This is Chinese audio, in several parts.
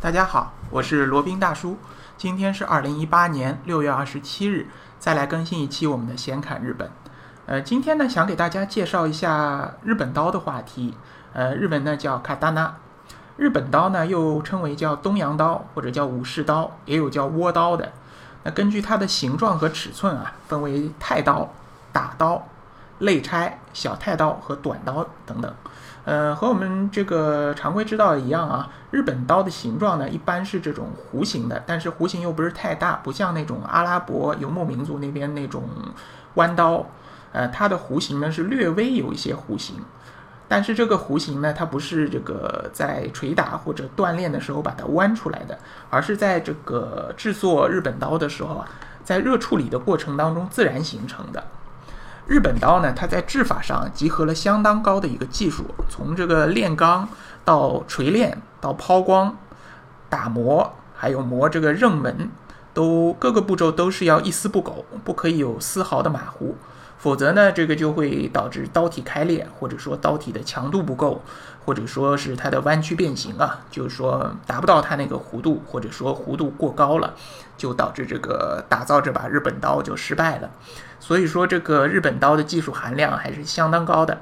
大家好，我是罗宾大叔。今天是二零一八年六月二十七日，再来更新一期我们的闲侃日本。呃，今天呢，想给大家介绍一下日本刀的话题。呃，日文呢叫卡达纳，日本刀呢又称为叫东洋刀或者叫武士刀，也有叫倭刀的。那根据它的形状和尺寸啊，分为太刀、打刀、肋拆、小太刀和短刀等等。呃，和我们这个常规知道的一样啊，日本刀的形状呢，一般是这种弧形的，但是弧形又不是太大，不像那种阿拉伯游牧民族那边那种弯刀，呃，它的弧形呢是略微有一些弧形，但是这个弧形呢，它不是这个在捶打或者锻炼的时候把它弯出来的，而是在这个制作日本刀的时候啊，在热处理的过程当中自然形成的。日本刀呢，它在制法上集合了相当高的一个技术，从这个炼钢到锤炼到抛光、打磨，还有磨这个刃纹，都各个步骤都是要一丝不苟，不可以有丝毫的马虎，否则呢，这个就会导致刀体开裂，或者说刀体的强度不够，或者说是它的弯曲变形啊，就是说达不到它那个弧度，或者说弧度过高了，就导致这个打造这把日本刀就失败了。所以说，这个日本刀的技术含量还是相当高的。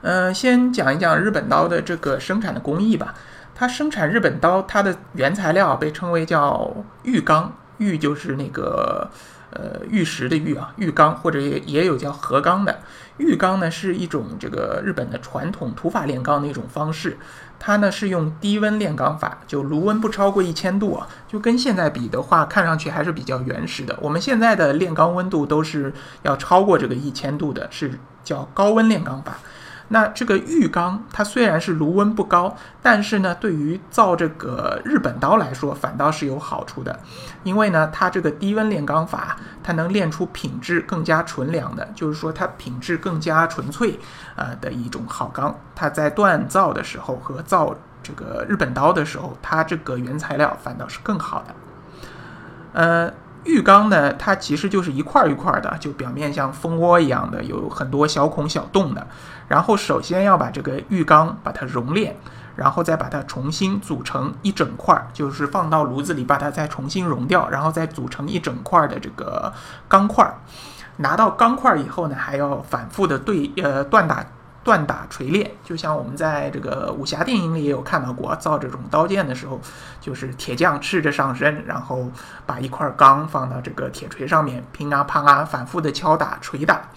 嗯，先讲一讲日本刀的这个生产的工艺吧。它生产日本刀，它的原材料被称为叫玉钢，玉就是那个呃玉石的玉啊，玉钢或者也也有叫和钢的。玉钢呢是一种这个日本的传统土法炼钢的一种方式。它呢是用低温炼钢法，就炉温不超过一千度啊，就跟现在比的话，看上去还是比较原始的。我们现在的炼钢温度都是要超过这个一千度的，是叫高温炼钢法。那这个玉钢，它虽然是炉温不高，但是呢，对于造这个日本刀来说，反倒是有好处的，因为呢，它这个低温炼钢法，它能炼出品质更加纯良的，就是说它品质更加纯粹啊的一种好钢。它在锻造的时候和造这个日本刀的时候，它这个原材料反倒是更好的。呃。浴缸呢，它其实就是一块一块的，就表面像蜂窝一样的，有很多小孔小洞的。然后首先要把这个浴缸把它熔炼，然后再把它重新组成一整块，就是放到炉子里把它再重新熔掉，然后再组成一整块的这个钢块。拿到钢块以后呢，还要反复的对呃锻打。锻打锤炼，就像我们在这个武侠电影里也有看到过，造这种刀剑的时候，就是铁匠赤着上身，然后把一块钢放到这个铁锤上面，乒啊乓啊，反复的敲打锤打。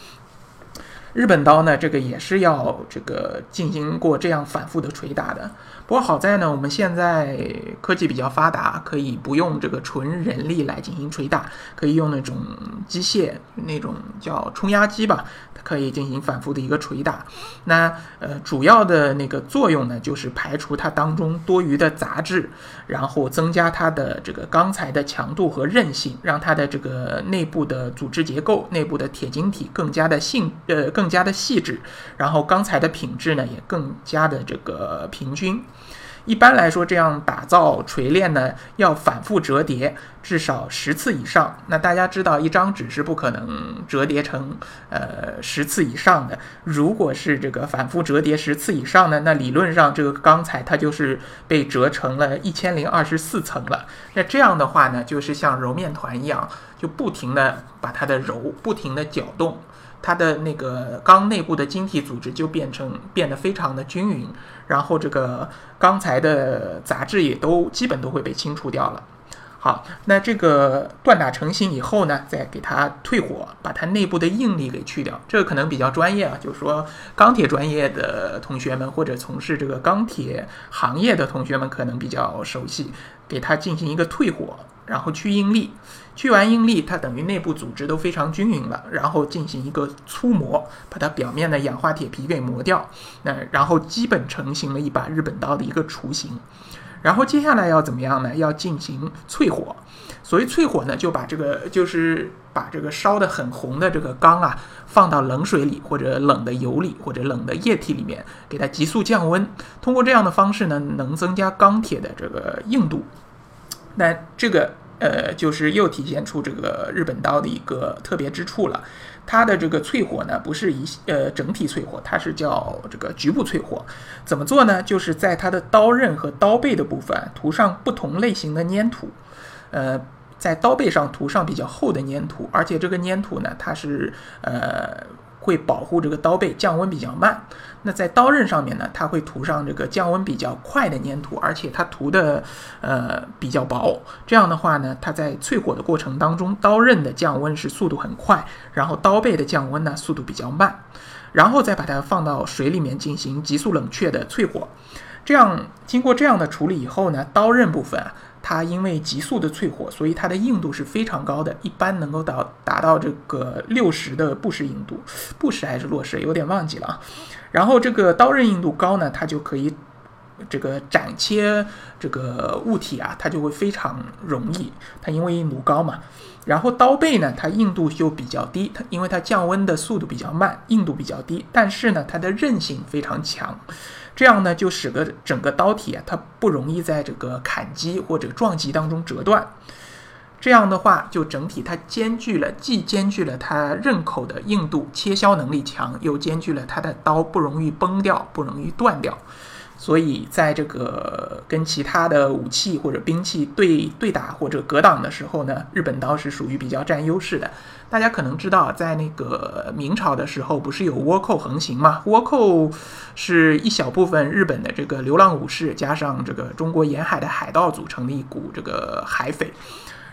日本刀呢，这个也是要这个进行过这样反复的捶打的。不过好在呢，我们现在科技比较发达，可以不用这个纯人力来进行捶打，可以用那种机械，那种叫冲压机吧，它可以进行反复的一个捶打。那呃，主要的那个作用呢，就是排除它当中多余的杂质，然后增加它的这个钢材的强度和韧性，让它的这个内部的组织结构、内部的铁晶体更加的性呃更。加的细致，然后钢材的品质呢也更加的这个平均。一般来说，这样打造锤炼呢，要反复折叠至少十次以上。那大家知道，一张纸是不可能折叠成呃十次以上的。如果是这个反复折叠十次以上呢，那理论上这个钢材它就是被折成了一千零二十四层了。那这样的话呢，就是像揉面团一样，就不停的把它的揉，不停的搅动。它的那个钢内部的晶体组织就变成变得非常的均匀，然后这个钢材的杂质也都基本都会被清除掉了。好，那这个锻打成型以后呢，再给它退火，把它内部的应力给去掉。这个可能比较专业啊，就是说钢铁专业的同学们或者从事这个钢铁行业的同学们可能比较熟悉，给它进行一个退火。然后去应力，去完应力，它等于内部组织都非常均匀了，然后进行一个粗磨，把它表面的氧化铁皮给磨掉，那然后基本成型了一把日本刀的一个雏形。然后接下来要怎么样呢？要进行淬火。所谓淬火呢，就把这个就是把这个烧得很红的这个钢啊，放到冷水里或者冷的油里或者冷的液体里面，给它急速降温。通过这样的方式呢，能增加钢铁的这个硬度。那这个呃，就是又体现出这个日本刀的一个特别之处了。它的这个淬火呢，不是一呃整体淬火，它是叫这个局部淬火。怎么做呢？就是在它的刀刃和刀背的部分涂上不同类型的粘土，呃，在刀背上涂上比较厚的粘土，而且这个粘土呢，它是呃。会保护这个刀背降温比较慢。那在刀刃上面呢，它会涂上这个降温比较快的粘土，而且它涂的呃比较薄。这样的话呢，它在淬火的过程当中，刀刃的降温是速度很快，然后刀背的降温呢速度比较慢。然后再把它放到水里面进行急速冷却的淬火。这样经过这样的处理以后呢，刀刃部分。它因为急速的淬火，所以它的硬度是非常高的，一般能够到达到这个六十的布氏硬度，布氏还是洛氏，有点忘记了啊。然后这个刀刃硬度高呢，它就可以这个斩切这个物体啊，它就会非常容易。它因为硬度高嘛。然后刀背呢，它硬度就比较低，它因为它降温的速度比较慢，硬度比较低，但是呢，它的韧性非常强。这样呢，就使得整个刀体啊，它不容易在这个砍击或者撞击当中折断。这样的话，就整体它兼具了，既兼具了它刃口的硬度，切削能力强，又兼具了它的刀不容易崩掉，不容易断掉。所以，在这个跟其他的武器或者兵器对对打或者格挡的时候呢，日本刀是属于比较占优势的。大家可能知道，在那个明朝的时候，不是有倭寇横行嘛？倭寇是一小部分日本的这个流浪武士，加上这个中国沿海的海盗组成的一股这个海匪。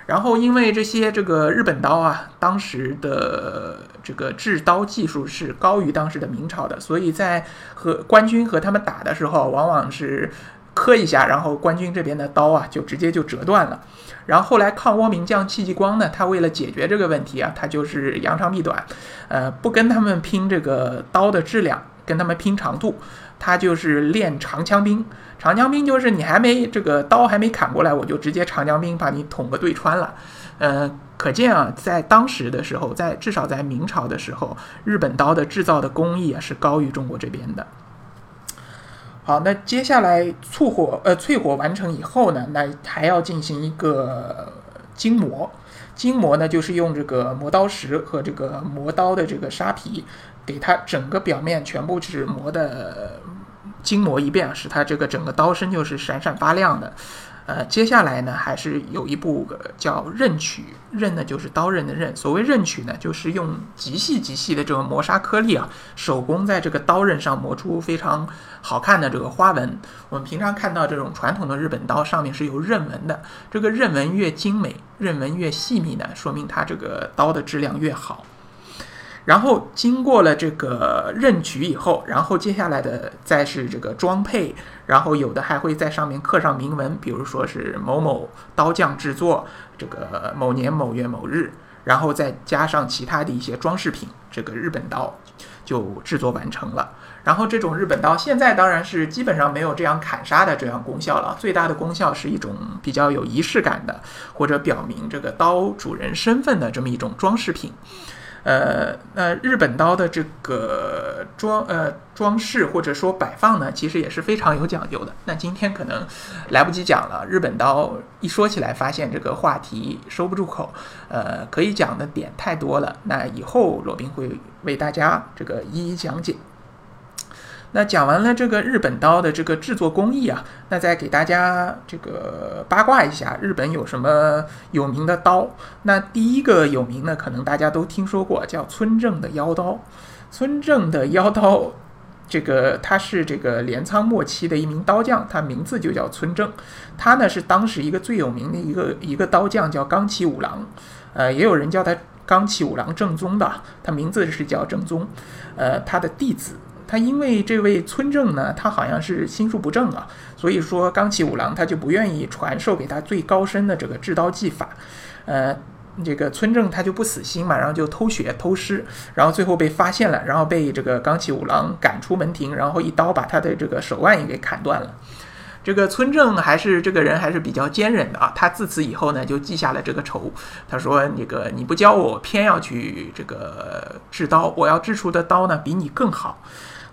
然后，因为这些这个日本刀啊，当时的这个制刀技术是高于当时的明朝的，所以在和官军和他们打的时候，往往是磕一下，然后官军这边的刀啊就直接就折断了。然后后来抗倭名将戚继光呢，他为了解决这个问题啊，他就是扬长避短，呃，不跟他们拼这个刀的质量，跟他们拼长度，他就是练长枪兵。长枪兵就是你还没这个刀还没砍过来，我就直接长枪兵把你捅个对穿了。呃，可见啊，在当时的时候，在至少在明朝的时候，日本刀的制造的工艺啊是高于中国这边的。好，那接下来淬火呃淬火完成以后呢，那还要进行一个精磨。精磨呢，就是用这个磨刀石和这个磨刀的这个沙皮，给它整个表面全部是磨的。精磨一遍，使它这个整个刀身就是闪闪发亮的。呃，接下来呢，还是有一步叫刃取，刃呢就是刀刃的刃。所谓刃取呢，就是用极细极细的这个磨砂颗粒啊，手工在这个刀刃上磨出非常好看的这个花纹。我们平常看到这种传统的日本刀上面是有刃纹的，这个刃纹越精美，刃纹越细密呢，说明它这个刀的质量越好。然后经过了这个刃取以后，然后接下来的再是这个装配，然后有的还会在上面刻上铭文，比如说是某某刀匠制作，这个某年某月某日，然后再加上其他的一些装饰品，这个日本刀就制作完成了。然后这种日本刀现在当然是基本上没有这样砍杀的这样功效了，最大的功效是一种比较有仪式感的，或者表明这个刀主人身份的这么一种装饰品。呃，那日本刀的这个装呃装饰或者说摆放呢，其实也是非常有讲究的。那今天可能来不及讲了，日本刀一说起来，发现这个话题收不住口，呃，可以讲的点太多了。那以后罗宾会为大家这个一一讲解。那讲完了这个日本刀的这个制作工艺啊，那再给大家这个八卦一下，日本有什么有名的刀？那第一个有名的，可能大家都听说过，叫村正的腰刀。村正的腰刀，这个他是这个镰仓末期的一名刀匠，他名字就叫村正。他呢是当时一个最有名的一个一个刀匠，叫冈崎五郎。呃，也有人叫他冈崎五郎正宗的，他名字是叫正宗。呃，他的弟子。他因为这位村正呢，他好像是心术不正啊，所以说刚起五郎他就不愿意传授给他最高深的这个制刀技法，呃，这个村正他就不死心嘛，然后就偷学偷师，然后最后被发现了，然后被这个刚起五郎赶出门庭，然后一刀把他的这个手腕也给砍断了。这个村正还是这个人还是比较坚忍的啊，他自此以后呢就记下了这个仇，他说那个你不教我，偏要去这个制刀，我要制出的刀呢比你更好。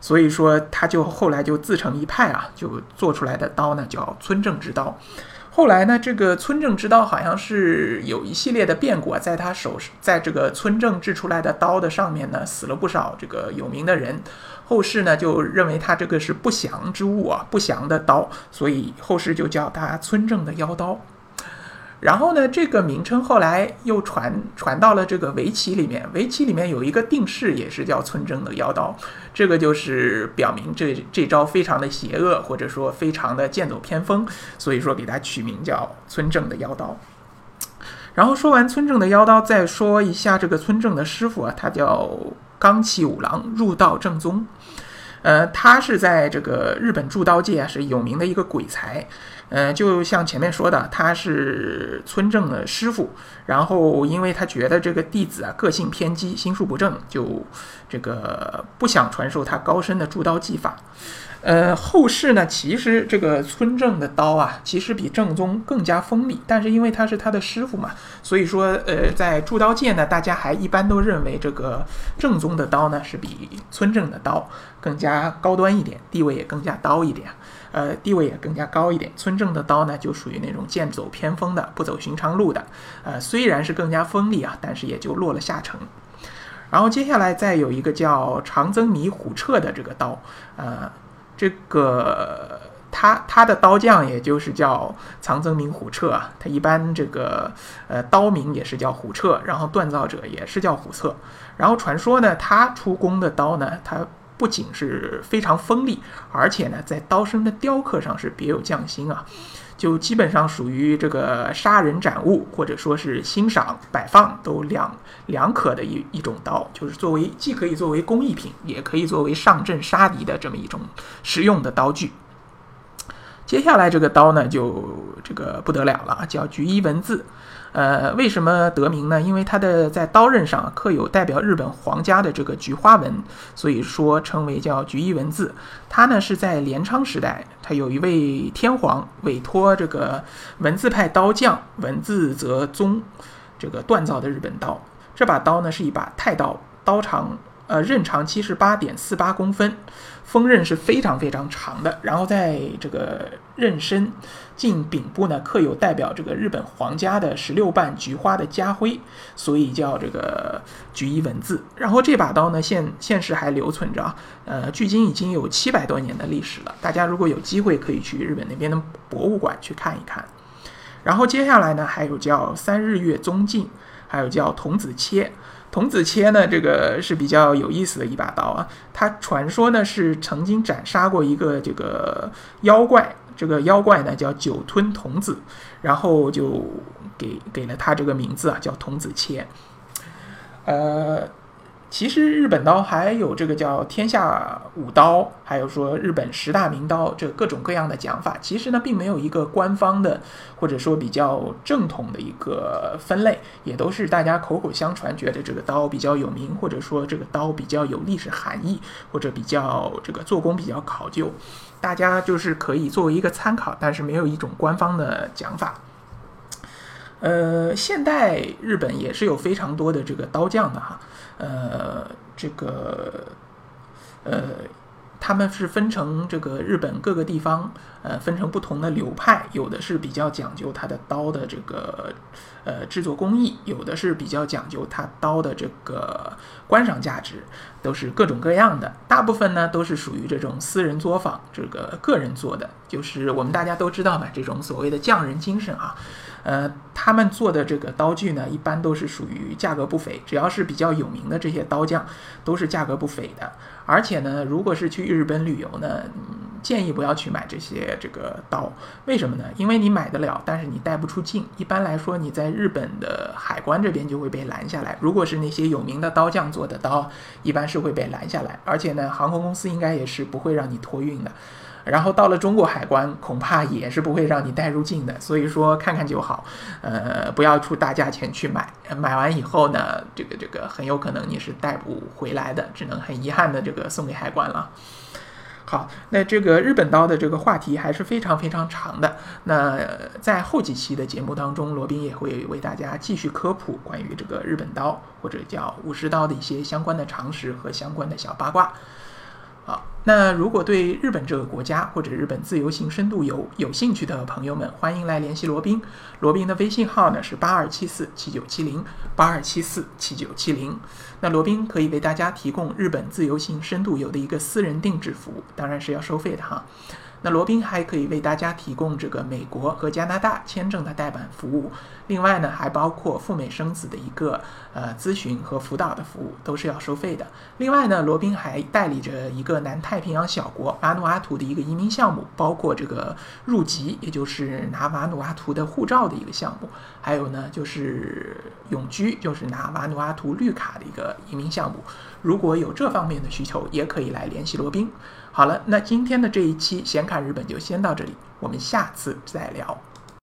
所以说，他就后来就自成一派啊，就做出来的刀呢叫村正之刀。后来呢，这个村正之刀好像是有一系列的变故，在他手，在这个村正制出来的刀的上面呢，死了不少这个有名的人。后世呢就认为他这个是不祥之物啊，不祥的刀，所以后世就叫他村正的妖刀。然后呢，这个名称后来又传传到了这个围棋里面，围棋里面有一个定式也是叫村正的妖刀，这个就是表明这这招非常的邪恶，或者说非常的剑走偏锋，所以说给它取名叫村正的妖刀。然后说完村正的妖刀，再说一下这个村正的师傅啊，他叫冈崎五郎入道正宗。呃，他是在这个日本铸刀界啊是有名的一个鬼才，呃，就像前面说的，他是村正的师傅，然后因为他觉得这个弟子啊个性偏激，心术不正，就这个不想传授他高深的铸刀技法。呃，后世呢，其实这个村正的刀啊，其实比正宗更加锋利，但是因为他是他的师傅嘛，所以说，呃，在铸刀界呢，大家还一般都认为这个正宗的刀呢是比村正的刀更加高端一点，地位也更加高一点，呃，地位也更加高一点。村正的刀呢，就属于那种剑走偏锋的，不走寻常路的，呃，虽然是更加锋利啊，但是也就落了下乘。然后接下来再有一个叫长增弥虎彻的这个刀，呃。这个他他的刀匠也就是叫藏增明虎彻啊，他一般这个呃刀名也是叫虎彻，然后锻造者也是叫虎彻，然后传说呢，他出工的刀呢，他不仅是非常锋利，而且呢，在刀身的雕刻上是别有匠心啊。就基本上属于这个杀人斩物，或者说是欣赏摆放都两两可的一一种刀，就是作为既可以作为工艺品，也可以作为上阵杀敌的这么一种实用的刀具。接下来这个刀呢，就这个不得了了，叫菊衣文字。呃，为什么得名呢？因为它的在刀刃上刻有代表日本皇家的这个菊花纹，所以说称为叫菊衣文字。它呢是在镰仓时代，它有一位天皇委托这个文字派刀匠文字则宗这个锻造的日本刀。这把刀呢是一把太刀，刀长。呃，刃长七十八点四八公分，锋刃是非常非常长的。然后在这个刃身近柄部呢，刻有代表这个日本皇家的十六瓣菊花的家徽，所以叫这个菊衣文字。然后这把刀呢，现现实还留存着啊，呃，距今已经有七百多年的历史了。大家如果有机会，可以去日本那边的博物馆去看一看。然后接下来呢，还有叫三日月宗镜，还有叫童子切。童子切呢，这个是比较有意思的一把刀啊。它传说呢是曾经斩杀过一个这个妖怪，这个妖怪呢叫酒吞童子，然后就给给了他这个名字啊，叫童子切。呃。其实日本刀还有这个叫天下武刀，还有说日本十大名刀，这各种各样的讲法。其实呢，并没有一个官方的或者说比较正统的一个分类，也都是大家口口相传，觉得这个刀比较有名，或者说这个刀比较有历史含义，或者比较这个做工比较考究，大家就是可以作为一个参考，但是没有一种官方的讲法。呃，现代日本也是有非常多的这个刀匠的哈。呃，这个，呃，他们是分成这个日本各个地方，呃，分成不同的流派，有的是比较讲究他的刀的这个呃制作工艺，有的是比较讲究它刀的这个观赏价值，都是各种各样的。大部分呢都是属于这种私人作坊，这个个人做的，就是我们大家都知道嘛，这种所谓的匠人精神啊。呃，他们做的这个刀具呢，一般都是属于价格不菲。只要是比较有名的这些刀匠，都是价格不菲的。而且呢，如果是去日本旅游呢，建议不要去买这些这个刀。为什么呢？因为你买得了，但是你带不出境。一般来说，你在日本的海关这边就会被拦下来。如果是那些有名的刀匠做的刀，一般是会被拦下来。而且呢，航空公司应该也是不会让你托运的。然后到了中国海关，恐怕也是不会让你带入境的。所以说看看就好，呃，不要出大价钱去买。买完以后呢，这个这个很有可能你是带不回来的，只能很遗憾的这个送给海关了。好，那这个日本刀的这个话题还是非常非常长的。那在后几期的节目当中，罗宾也会为大家继续科普关于这个日本刀或者叫武士刀的一些相关的常识和相关的小八卦。那如果对日本这个国家或者日本自由行深度游有兴趣的朋友们，欢迎来联系罗宾。罗宾的微信号呢是八二七四七九七零八二七四七九七零。那罗宾可以为大家提供日本自由行深度游的一个私人定制服务，当然是要收费的哈。那罗宾还可以为大家提供这个美国和加拿大签证的代办服务，另外呢还包括赴美生子的一个呃咨询和辅导的服务，都是要收费的。另外呢，罗宾还代理着一个南太平洋小国瓦努阿图的一个移民项目，包括这个入籍，也就是拿瓦努阿图的护照的一个项目，还有呢就是永居，就是拿瓦努阿图绿卡的一个移民项目。如果有这方面的需求，也可以来联系罗宾。好了，那今天的这一期显卡日本就先到这里，我们下次再聊。